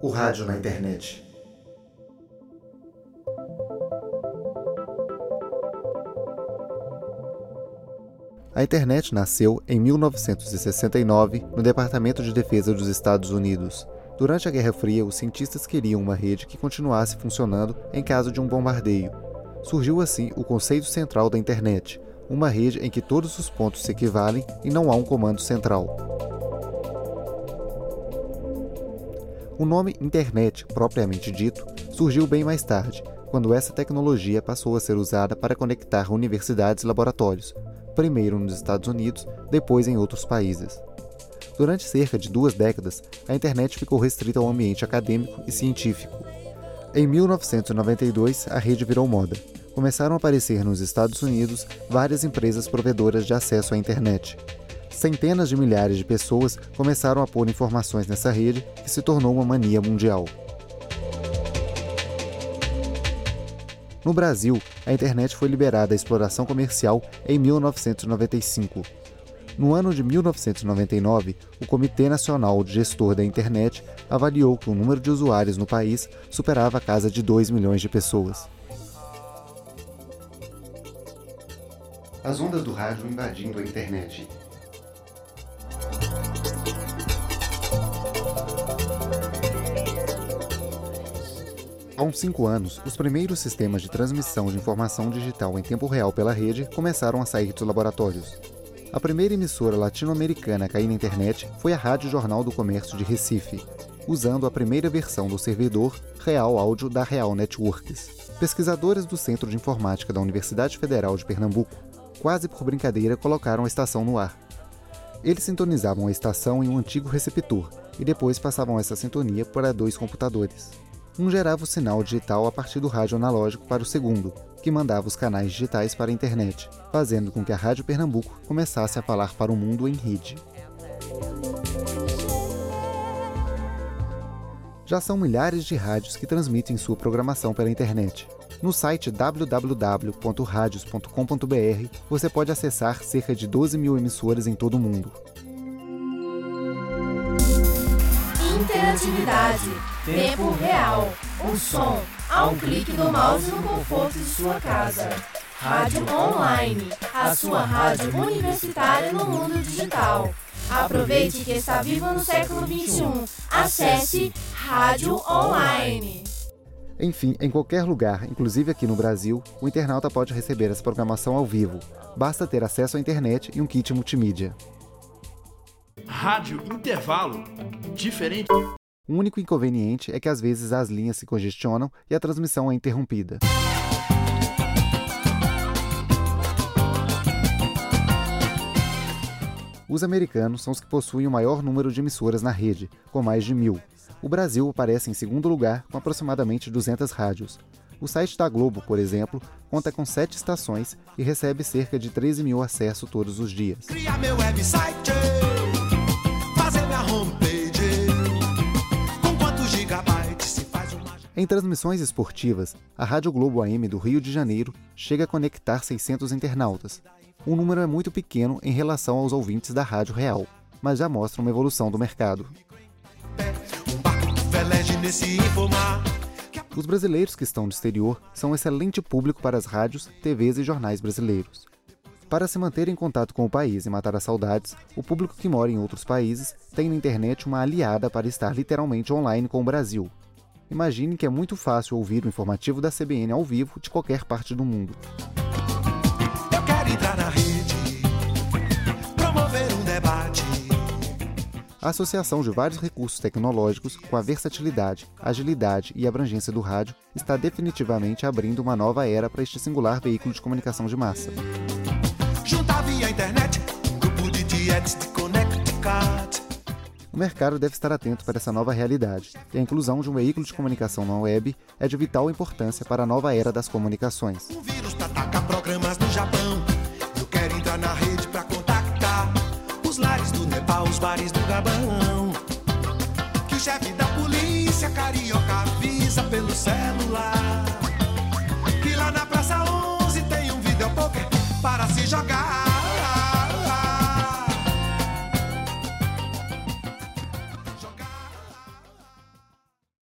O rádio na internet. A internet nasceu em 1969 no Departamento de Defesa dos Estados Unidos. Durante a Guerra Fria, os cientistas queriam uma rede que continuasse funcionando em caso de um bombardeio. Surgiu assim o conceito central da internet, uma rede em que todos os pontos se equivalem e não há um comando central. O nome internet, propriamente dito, surgiu bem mais tarde, quando essa tecnologia passou a ser usada para conectar universidades e laboratórios, primeiro nos Estados Unidos, depois em outros países. Durante cerca de duas décadas, a internet ficou restrita ao ambiente acadêmico e científico. Em 1992, a rede virou moda. Começaram a aparecer nos Estados Unidos várias empresas provedoras de acesso à internet. Centenas de milhares de pessoas começaram a pôr informações nessa rede que se tornou uma mania mundial. No Brasil, a internet foi liberada à exploração comercial em 1995. No ano de 1999, o Comitê Nacional de Gestor da Internet avaliou que o número de usuários no país superava a casa de 2 milhões de pessoas. As ondas do rádio invadindo a internet. Há uns cinco anos, os primeiros sistemas de transmissão de informação digital em tempo real pela rede começaram a sair dos laboratórios. A primeira emissora latino-americana a cair na internet foi a Rádio Jornal do Comércio de Recife, usando a primeira versão do servidor Real Áudio da Real Networks. Pesquisadores do Centro de Informática da Universidade Federal de Pernambuco, quase por brincadeira, colocaram a estação no ar. Eles sintonizavam a estação em um antigo receptor e depois passavam essa sintonia para dois computadores. Um gerava o sinal digital a partir do rádio analógico para o segundo, que mandava os canais digitais para a internet, fazendo com que a Rádio Pernambuco começasse a falar para o mundo em rede. Já são milhares de rádios que transmitem sua programação pela internet. No site www.radios.com.br você pode acessar cerca de 12 mil emissoras em todo o mundo. Interatividade. Tempo real. O som a um clique do mouse no conforto de sua casa. Rádio Online. A sua rádio universitária no mundo digital. Aproveite que está vivo no século XXI. Acesse Rádio Online. Enfim, em qualquer lugar, inclusive aqui no Brasil, o internauta pode receber essa programação ao vivo. Basta ter acesso à internet e um kit multimídia. Rádio Intervalo. Diferente. O único inconveniente é que às vezes as linhas se congestionam e a transmissão é interrompida. Os americanos são os que possuem o maior número de emissoras na rede, com mais de mil. O Brasil aparece em segundo lugar, com aproximadamente 200 rádios. O site da Globo, por exemplo, conta com sete estações e recebe cerca de 13 mil acessos todos os dias. Em transmissões esportivas, a Rádio Globo AM do Rio de Janeiro chega a conectar 600 internautas. O número é muito pequeno em relação aos ouvintes da Rádio Real, mas já mostra uma evolução do mercado. Os brasileiros que estão no exterior são um excelente público para as rádios, TVs e jornais brasileiros. Para se manter em contato com o país e matar as saudades, o público que mora em outros países tem na internet uma aliada para estar literalmente online com o Brasil, Imagine que é muito fácil ouvir o informativo da CBN ao vivo de qualquer parte do mundo. Eu quero entrar na rede, promover um debate. A associação de vários recursos tecnológicos com a versatilidade, agilidade e abrangência do rádio está definitivamente abrindo uma nova era para este singular veículo de comunicação de massa. Juntar via internet, um grupo de de Connecticut o mercado deve estar atento para essa nova realidade, e a inclusão de um veículo de comunicação na web é de vital importância para a nova era das comunicações. Vírus ataca programas no Japão. Eu quero entrar na rede para contactar os lares do Nepal, os bares do Gabão. Que o chefe da polícia carioca avisa pelo celular.